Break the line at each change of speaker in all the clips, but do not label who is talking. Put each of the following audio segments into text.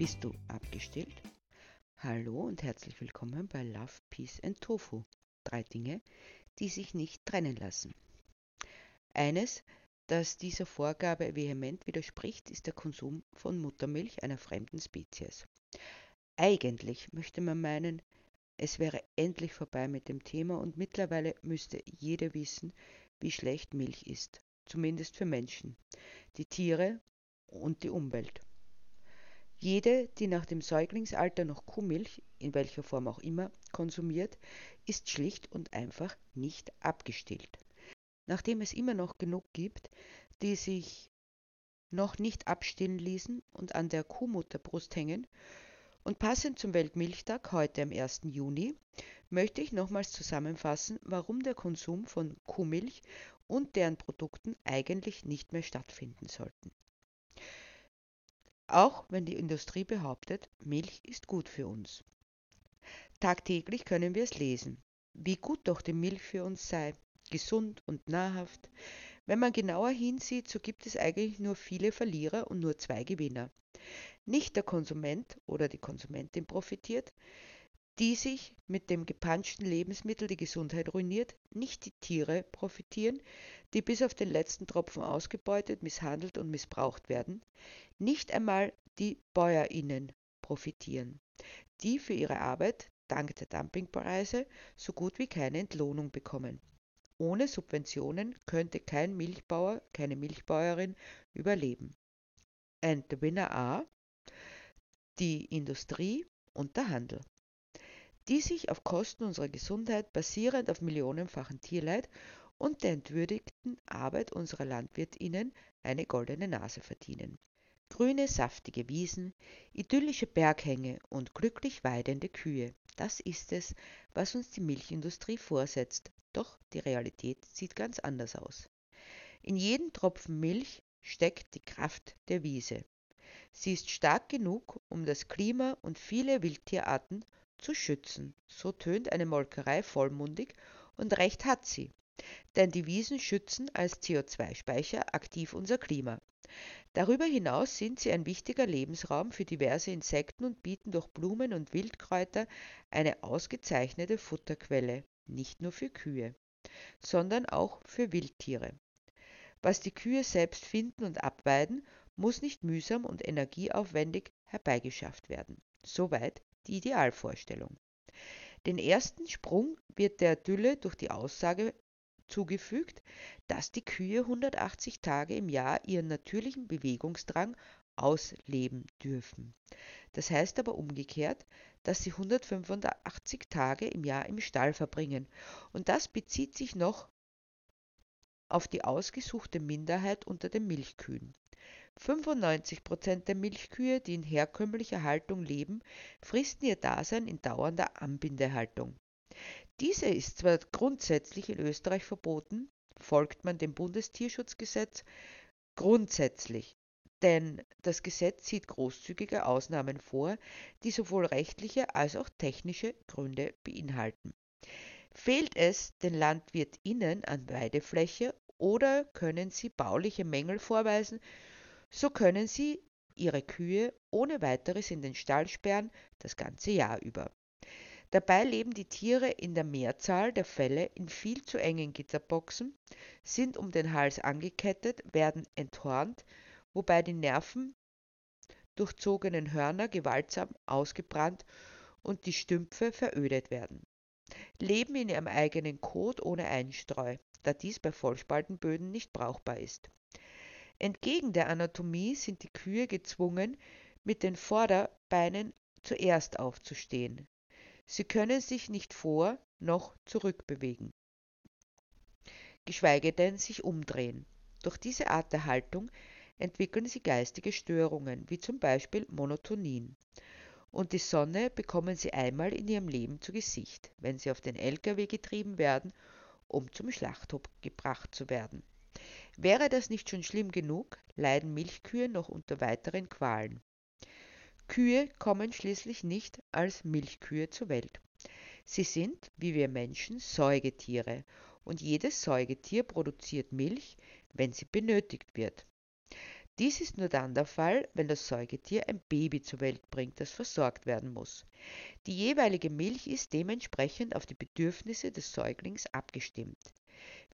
Bist du abgestillt? Hallo und herzlich willkommen bei Love, Peace and Tofu. Drei Dinge, die sich nicht trennen lassen. Eines, das dieser Vorgabe vehement widerspricht, ist der Konsum von Muttermilch einer fremden Spezies. Eigentlich möchte man meinen, es wäre endlich vorbei mit dem Thema und mittlerweile müsste jeder wissen, wie schlecht Milch ist, zumindest für Menschen, die Tiere und die Umwelt. Jede, die nach dem Säuglingsalter noch Kuhmilch, in welcher Form auch immer, konsumiert, ist schlicht und einfach nicht abgestillt. Nachdem es immer noch genug gibt, die sich noch nicht abstillen ließen und an der Kuhmutterbrust hängen, und passend zum Weltmilchtag heute am 1. Juni möchte ich nochmals zusammenfassen, warum der Konsum von Kuhmilch und deren Produkten eigentlich nicht mehr stattfinden sollten. Auch wenn die Industrie behauptet, Milch ist gut für uns. Tagtäglich können wir es lesen, wie gut doch die Milch für uns sei, gesund und nahrhaft. Wenn man genauer hinsieht, so gibt es eigentlich nur viele Verlierer und nur zwei Gewinner. Nicht der Konsument oder die Konsumentin profitiert, die sich mit dem gepanschten Lebensmittel die Gesundheit ruiniert, nicht die Tiere profitieren, die bis auf den letzten Tropfen ausgebeutet, misshandelt und missbraucht werden, nicht einmal die Bäuerinnen profitieren, die für ihre Arbeit dank der Dumpingpreise so gut wie keine Entlohnung bekommen. Ohne Subventionen könnte kein Milchbauer, keine Milchbäuerin überleben. And the winner are die Industrie und der Handel die sich auf Kosten unserer Gesundheit basierend auf millionenfachen Tierleid und der entwürdigten Arbeit unserer Landwirtinnen eine goldene Nase verdienen. Grüne, saftige Wiesen, idyllische Berghänge und glücklich weidende Kühe, das ist es, was uns die Milchindustrie vorsetzt. Doch die Realität sieht ganz anders aus. In jedem Tropfen Milch steckt die Kraft der Wiese. Sie ist stark genug, um das Klima und viele Wildtierarten zu schützen. So tönt eine Molkerei vollmundig und recht hat sie. Denn die Wiesen schützen als CO2-Speicher aktiv unser Klima. Darüber hinaus sind sie ein wichtiger Lebensraum für diverse Insekten und bieten durch Blumen und Wildkräuter eine ausgezeichnete Futterquelle, nicht nur für Kühe, sondern auch für Wildtiere. Was die Kühe selbst finden und abweiden, muss nicht mühsam und energieaufwendig herbeigeschafft werden. Soweit die Idealvorstellung. Den ersten Sprung wird der Dülle durch die Aussage zugefügt, dass die Kühe 180 Tage im Jahr ihren natürlichen Bewegungsdrang ausleben dürfen. Das heißt aber umgekehrt, dass sie 185 Tage im Jahr im Stall verbringen. Und das bezieht sich noch auf die ausgesuchte Minderheit unter den Milchkühen. 95 Prozent der Milchkühe, die in herkömmlicher Haltung leben, fristen ihr Dasein in dauernder Anbindehaltung. Diese ist zwar grundsätzlich in Österreich verboten, folgt man dem Bundestierschutzgesetz grundsätzlich, denn das Gesetz sieht großzügige Ausnahmen vor, die sowohl rechtliche als auch technische Gründe beinhalten. Fehlt es den LandwirtInnen an Weidefläche oder können sie bauliche Mängel vorweisen, so können sie ihre Kühe ohne weiteres in den Stall sperren, das ganze Jahr über. Dabei leben die Tiere in der Mehrzahl der Fälle in viel zu engen Gitterboxen, sind um den Hals angekettet, werden enthornt, wobei die Nerven durchzogenen Hörner gewaltsam ausgebrannt und die Stümpfe verödet werden. Leben in ihrem eigenen Kot ohne Einstreu, da dies bei Vollspaltenböden nicht brauchbar ist. Entgegen der Anatomie sind die Kühe gezwungen, mit den Vorderbeinen zuerst aufzustehen. Sie können sich nicht vor noch zurückbewegen, geschweige denn sich umdrehen. Durch diese Art der Haltung entwickeln sie geistige Störungen, wie zum Beispiel Monotonien. Und die Sonne bekommen sie einmal in ihrem Leben zu Gesicht, wenn sie auf den Lkw getrieben werden, um zum Schlachthof gebracht zu werden. Wäre das nicht schon schlimm genug, leiden Milchkühe noch unter weiteren Qualen. Kühe kommen schließlich nicht als Milchkühe zur Welt. Sie sind, wie wir Menschen, Säugetiere und jedes Säugetier produziert Milch, wenn sie benötigt wird. Dies ist nur dann der Fall, wenn das Säugetier ein Baby zur Welt bringt, das versorgt werden muss. Die jeweilige Milch ist dementsprechend auf die Bedürfnisse des Säuglings abgestimmt.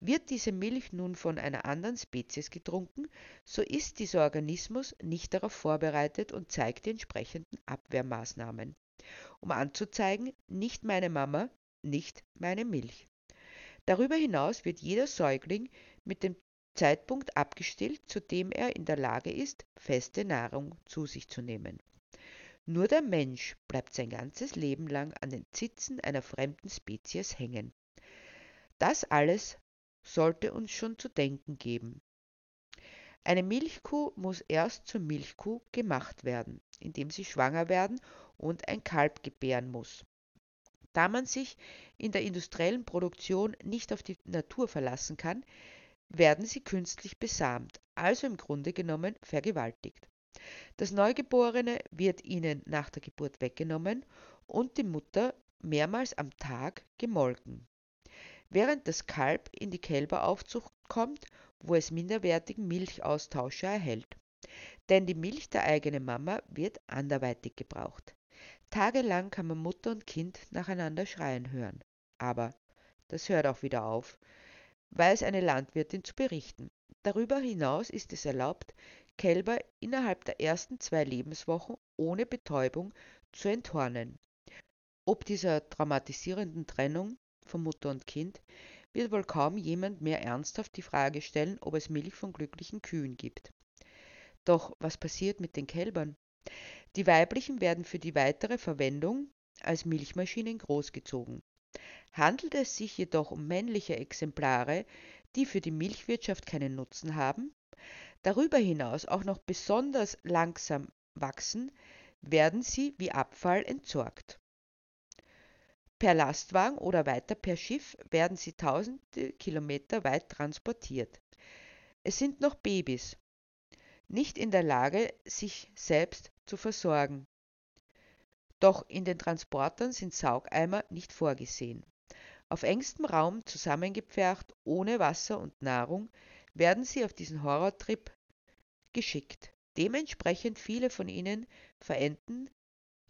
Wird diese Milch nun von einer anderen Spezies getrunken, so ist dieser Organismus nicht darauf vorbereitet und zeigt die entsprechenden Abwehrmaßnahmen, um anzuzeigen, nicht meine Mama, nicht meine Milch. Darüber hinaus wird jeder Säugling mit dem Zeitpunkt abgestillt, zu dem er in der Lage ist, feste Nahrung zu sich zu nehmen. Nur der Mensch bleibt sein ganzes Leben lang an den Zitzen einer fremden Spezies hängen. Das alles sollte uns schon zu denken geben. Eine Milchkuh muss erst zur Milchkuh gemacht werden, indem sie schwanger werden und ein Kalb gebären muss. Da man sich in der industriellen Produktion nicht auf die Natur verlassen kann, werden sie künstlich besamt, also im Grunde genommen vergewaltigt. Das Neugeborene wird ihnen nach der Geburt weggenommen und die Mutter mehrmals am Tag gemolken. Während das Kalb in die Kälberaufzucht kommt, wo es minderwertigen Milchaustauscher erhält. Denn die Milch der eigenen Mama wird anderweitig gebraucht. Tagelang kann man Mutter und Kind nacheinander schreien hören. Aber das hört auch wieder auf, weiß eine Landwirtin zu berichten. Darüber hinaus ist es erlaubt, Kälber innerhalb der ersten zwei Lebenswochen ohne Betäubung zu enthornen. Ob dieser dramatisierenden Trennung von Mutter und Kind wird wohl kaum jemand mehr ernsthaft die Frage stellen, ob es Milch von glücklichen Kühen gibt. Doch was passiert mit den Kälbern? Die weiblichen werden für die weitere Verwendung als Milchmaschinen großgezogen. Handelt es sich jedoch um männliche Exemplare, die für die Milchwirtschaft keinen Nutzen haben, darüber hinaus auch noch besonders langsam wachsen, werden sie wie Abfall entsorgt. Per Lastwagen oder weiter per Schiff werden sie tausende Kilometer weit transportiert. Es sind noch Babys, nicht in der Lage, sich selbst zu versorgen. Doch in den Transportern sind Saugeimer nicht vorgesehen. Auf engstem Raum zusammengepfercht, ohne Wasser und Nahrung, werden sie auf diesen Horrortrip geschickt. Dementsprechend viele von ihnen verenden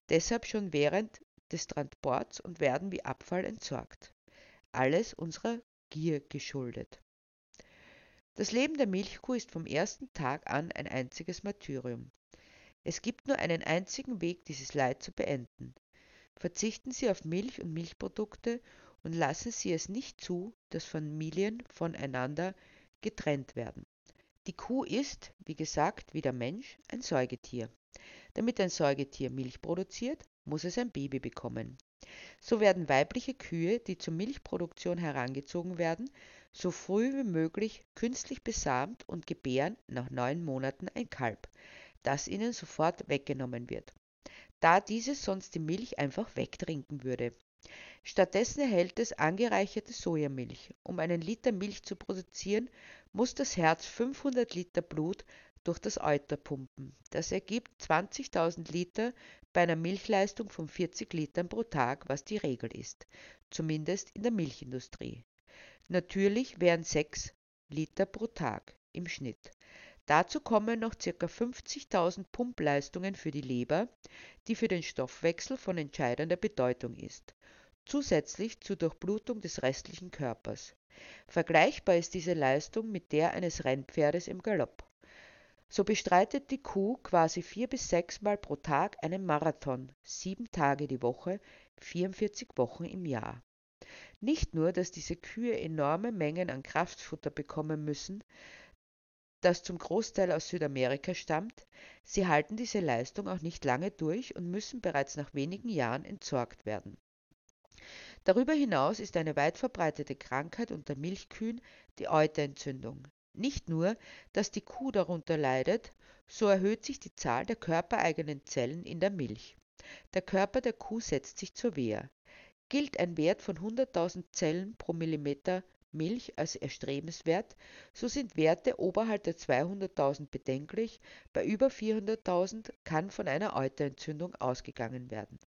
deshalb schon während des Transports und werden wie Abfall entsorgt. Alles unserer Gier geschuldet. Das Leben der Milchkuh ist vom ersten Tag an ein einziges Martyrium. Es gibt nur einen einzigen Weg, dieses Leid zu beenden. Verzichten Sie auf Milch und Milchprodukte und lassen Sie es nicht zu, dass Familien voneinander getrennt werden. Die Kuh ist, wie gesagt, wie der Mensch, ein Säugetier. Damit ein Säugetier Milch produziert, muss es ein Baby bekommen. So werden weibliche Kühe, die zur Milchproduktion herangezogen werden, so früh wie möglich künstlich besamt und gebären nach neun Monaten ein Kalb, das ihnen sofort weggenommen wird, da dieses sonst die Milch einfach wegtrinken würde. Stattdessen erhält es angereicherte Sojamilch. Um einen Liter Milch zu produzieren, muss das Herz 500 Liter Blut durch das Euter pumpen. Das ergibt 20.000 Liter bei einer Milchleistung von 40 Litern pro Tag, was die Regel ist, zumindest in der Milchindustrie. Natürlich wären 6 Liter pro Tag im Schnitt. Dazu kommen noch ca. 50.000 Pumpleistungen für die Leber, die für den Stoffwechsel von entscheidender Bedeutung ist, zusätzlich zur Durchblutung des restlichen Körpers. Vergleichbar ist diese Leistung mit der eines Rennpferdes im Galopp. So bestreitet die Kuh quasi vier bis sechs Mal pro Tag einen Marathon, sieben Tage die Woche, 44 Wochen im Jahr. Nicht nur, dass diese Kühe enorme Mengen an Kraftfutter bekommen müssen, das zum Großteil aus Südamerika stammt, sie halten diese Leistung auch nicht lange durch und müssen bereits nach wenigen Jahren entsorgt werden. Darüber hinaus ist eine weit verbreitete Krankheit unter Milchkühen die Euterentzündung. Nicht nur, dass die Kuh darunter leidet, so erhöht sich die Zahl der körpereigenen Zellen in der Milch. Der Körper der Kuh setzt sich zur Wehr. Gilt ein Wert von 100.000 Zellen pro Millimeter Milch als erstrebenswert, so sind Werte oberhalb der 200.000 bedenklich, bei über 400.000 kann von einer Euterentzündung ausgegangen werden.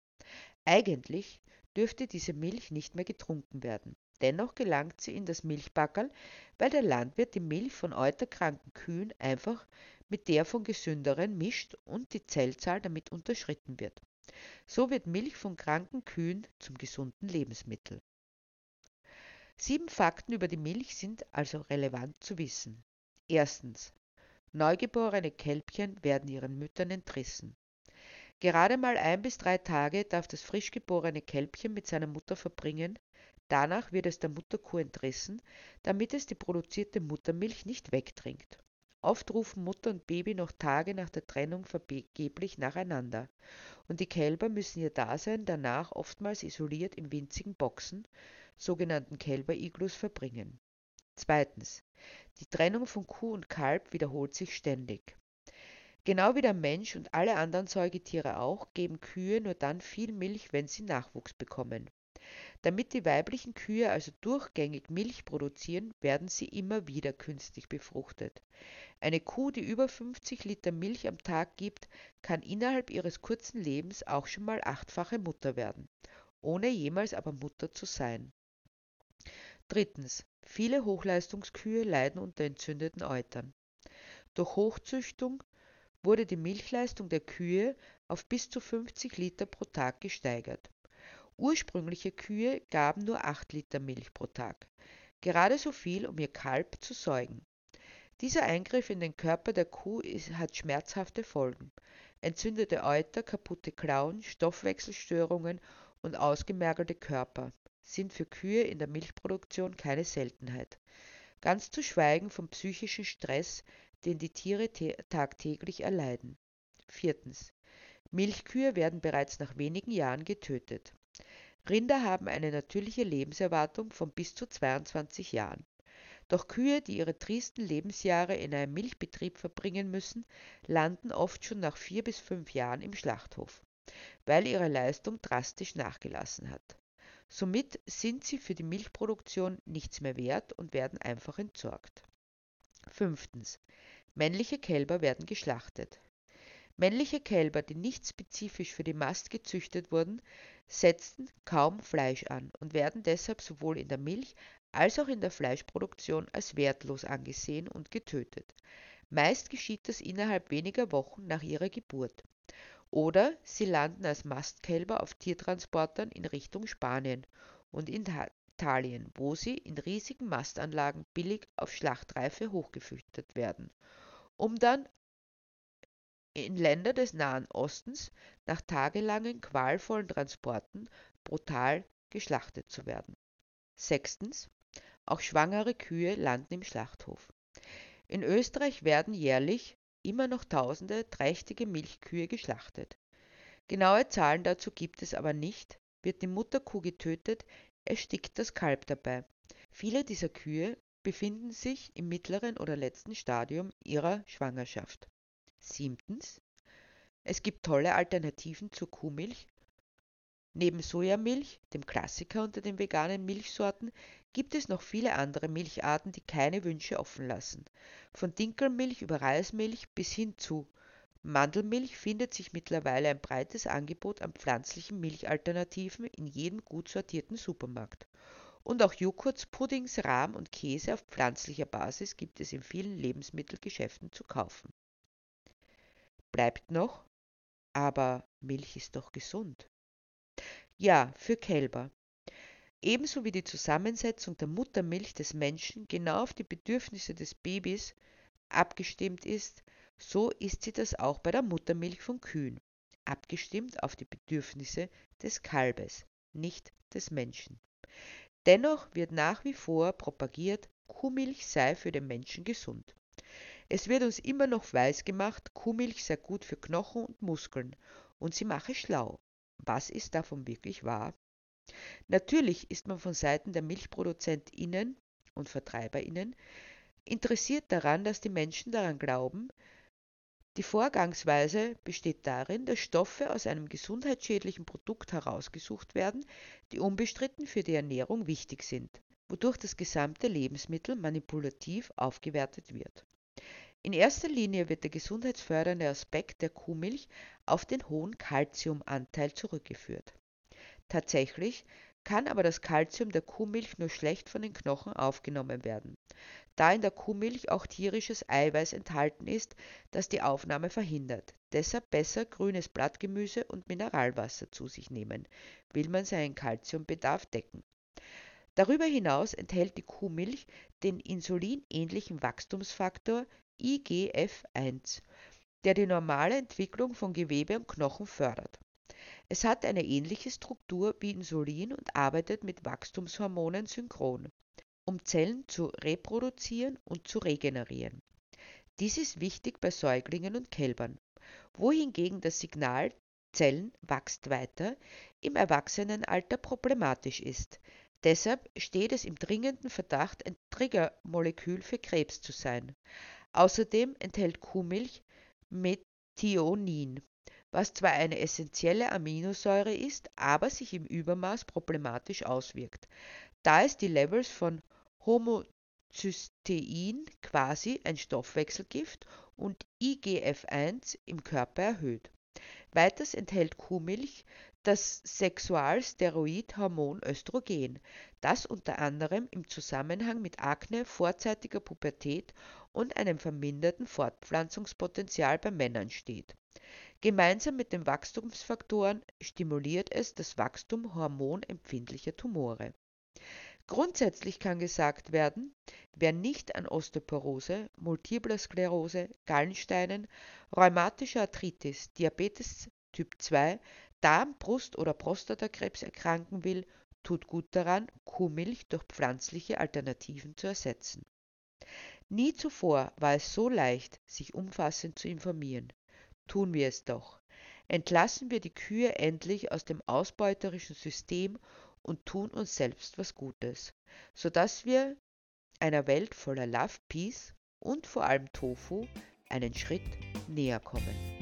Eigentlich dürfte diese Milch nicht mehr getrunken werden. Dennoch gelangt sie in das Milchbackerl, weil der Landwirt die Milch von euterkranken Kühen einfach mit der von gesünderen mischt und die Zellzahl damit unterschritten wird. So wird Milch von kranken Kühen zum gesunden Lebensmittel. Sieben Fakten über die Milch sind also relevant zu wissen. Erstens. Neugeborene Kälbchen werden ihren Müttern entrissen. Gerade mal ein bis drei Tage darf das frisch geborene Kälbchen mit seiner Mutter verbringen, danach wird es der Mutterkuh entrissen, damit es die produzierte Muttermilch nicht wegtrinkt. Oft rufen Mutter und Baby noch Tage nach der Trennung vergeblich nacheinander, und die Kälber müssen ihr Dasein danach oftmals isoliert in winzigen Boxen, sogenannten Kälberiglus, verbringen. Zweitens. Die Trennung von Kuh und Kalb wiederholt sich ständig. Genau wie der Mensch und alle anderen Säugetiere auch, geben Kühe nur dann viel Milch, wenn sie Nachwuchs bekommen. Damit die weiblichen Kühe also durchgängig Milch produzieren, werden sie immer wieder künstlich befruchtet. Eine Kuh, die über 50 Liter Milch am Tag gibt, kann innerhalb ihres kurzen Lebens auch schon mal achtfache Mutter werden, ohne jemals aber Mutter zu sein. Drittens. Viele Hochleistungskühe leiden unter entzündeten Eutern. Durch Hochzüchtung wurde die Milchleistung der Kühe auf bis zu 50 Liter pro Tag gesteigert. Ursprüngliche Kühe gaben nur 8 Liter Milch pro Tag, gerade so viel, um ihr Kalb zu säugen. Dieser Eingriff in den Körper der Kuh hat schmerzhafte Folgen. Entzündete Euter, kaputte Klauen, Stoffwechselstörungen und ausgemergelte Körper sind für Kühe in der Milchproduktion keine Seltenheit. Ganz zu schweigen vom psychischen Stress, den die Tiere tagtäglich erleiden. Viertens. Milchkühe werden bereits nach wenigen Jahren getötet. Rinder haben eine natürliche Lebenserwartung von bis zu 22 Jahren. Doch Kühe, die ihre tristen Lebensjahre in einem Milchbetrieb verbringen müssen, landen oft schon nach vier bis fünf Jahren im Schlachthof, weil ihre Leistung drastisch nachgelassen hat. Somit sind sie für die Milchproduktion nichts mehr wert und werden einfach entsorgt. Fünftens. Männliche Kälber werden geschlachtet. Männliche Kälber, die nicht spezifisch für die Mast gezüchtet wurden, setzen kaum Fleisch an und werden deshalb sowohl in der Milch als auch in der Fleischproduktion als wertlos angesehen und getötet. Meist geschieht das innerhalb weniger Wochen nach ihrer Geburt. Oder sie landen als Mastkälber auf Tiertransportern in Richtung Spanien und in Italien, wo sie in riesigen Mastanlagen billig auf Schlachtreife hochgefüttert werden, um dann in Länder des Nahen Ostens nach tagelangen qualvollen Transporten brutal geschlachtet zu werden. Sechstens. Auch schwangere Kühe landen im Schlachthof. In Österreich werden jährlich immer noch tausende trächtige Milchkühe geschlachtet. Genaue Zahlen dazu gibt es aber nicht. Wird die Mutterkuh getötet, erstickt das Kalb dabei. Viele dieser Kühe befinden sich im mittleren oder letzten Stadium ihrer Schwangerschaft. Siebtens. Es gibt tolle Alternativen zur Kuhmilch. Neben Sojamilch, dem Klassiker unter den veganen Milchsorten, gibt es noch viele andere Milcharten, die keine Wünsche offen lassen. Von Dinkelmilch über Reismilch bis hin zu Mandelmilch findet sich mittlerweile ein breites Angebot an pflanzlichen Milchalternativen in jedem gut sortierten Supermarkt. Und auch Joghurts, Puddings, Rahm und Käse auf pflanzlicher Basis gibt es in vielen Lebensmittelgeschäften zu kaufen. Bleibt noch, aber Milch ist doch gesund. Ja, für Kälber. Ebenso wie die Zusammensetzung der Muttermilch des Menschen genau auf die Bedürfnisse des Babys abgestimmt ist, so ist sie das auch bei der Muttermilch von Kühen, abgestimmt auf die Bedürfnisse des Kalbes, nicht des Menschen. Dennoch wird nach wie vor propagiert, Kuhmilch sei für den Menschen gesund. Es wird uns immer noch weisgemacht, Kuhmilch sei gut für Knochen und Muskeln und sie mache schlau. Was ist davon wirklich wahr? Natürlich ist man von Seiten der MilchproduzentInnen und VertreiberInnen interessiert daran, dass die Menschen daran glauben, die Vorgangsweise besteht darin, dass Stoffe aus einem gesundheitsschädlichen Produkt herausgesucht werden, die unbestritten für die Ernährung wichtig sind, wodurch das gesamte Lebensmittel manipulativ aufgewertet wird. In erster Linie wird der gesundheitsfördernde Aspekt der Kuhmilch auf den hohen Kalziumanteil zurückgeführt. Tatsächlich kann aber das Kalzium der Kuhmilch nur schlecht von den Knochen aufgenommen werden, da in der Kuhmilch auch tierisches Eiweiß enthalten ist, das die Aufnahme verhindert. Deshalb besser grünes Blattgemüse und Mineralwasser zu sich nehmen, will man seinen Kalziumbedarf decken. Darüber hinaus enthält die Kuhmilch den insulinähnlichen Wachstumsfaktor IGF-1, der die normale Entwicklung von Gewebe und Knochen fördert. Es hat eine ähnliche Struktur wie Insulin und arbeitet mit Wachstumshormonen synchron, um Zellen zu reproduzieren und zu regenerieren. Dies ist wichtig bei Säuglingen und Kälbern, wohingegen das Signal Zellen wächst weiter im Erwachsenenalter problematisch ist. Deshalb steht es im dringenden Verdacht, ein Triggermolekül für Krebs zu sein. Außerdem enthält Kuhmilch Methionin, was zwar eine essentielle Aminosäure ist, aber sich im Übermaß problematisch auswirkt, da es die Levels von Homocystein, quasi ein Stoffwechselgift, und IGF-1 im Körper erhöht. Weiters enthält Kuhmilch das Sexualsteroidhormon Östrogen, das unter anderem im Zusammenhang mit Akne, vorzeitiger Pubertät und einem verminderten Fortpflanzungspotenzial bei Männern steht. Gemeinsam mit den Wachstumsfaktoren stimuliert es das Wachstum hormonempfindlicher Tumore. Grundsätzlich kann gesagt werden, wer nicht an Osteoporose, Multipler Sklerose, Gallensteinen, rheumatischer Arthritis, Diabetes Typ 2, Darm-, Brust- oder Prostatakrebs erkranken will, tut gut daran, Kuhmilch durch pflanzliche Alternativen zu ersetzen. Nie zuvor war es so leicht, sich umfassend zu informieren. Tun wir es doch. Entlassen wir die Kühe endlich aus dem ausbeuterischen System und tun uns selbst was Gutes, sodass wir einer Welt voller Love, Peace und vor allem Tofu einen Schritt näher kommen.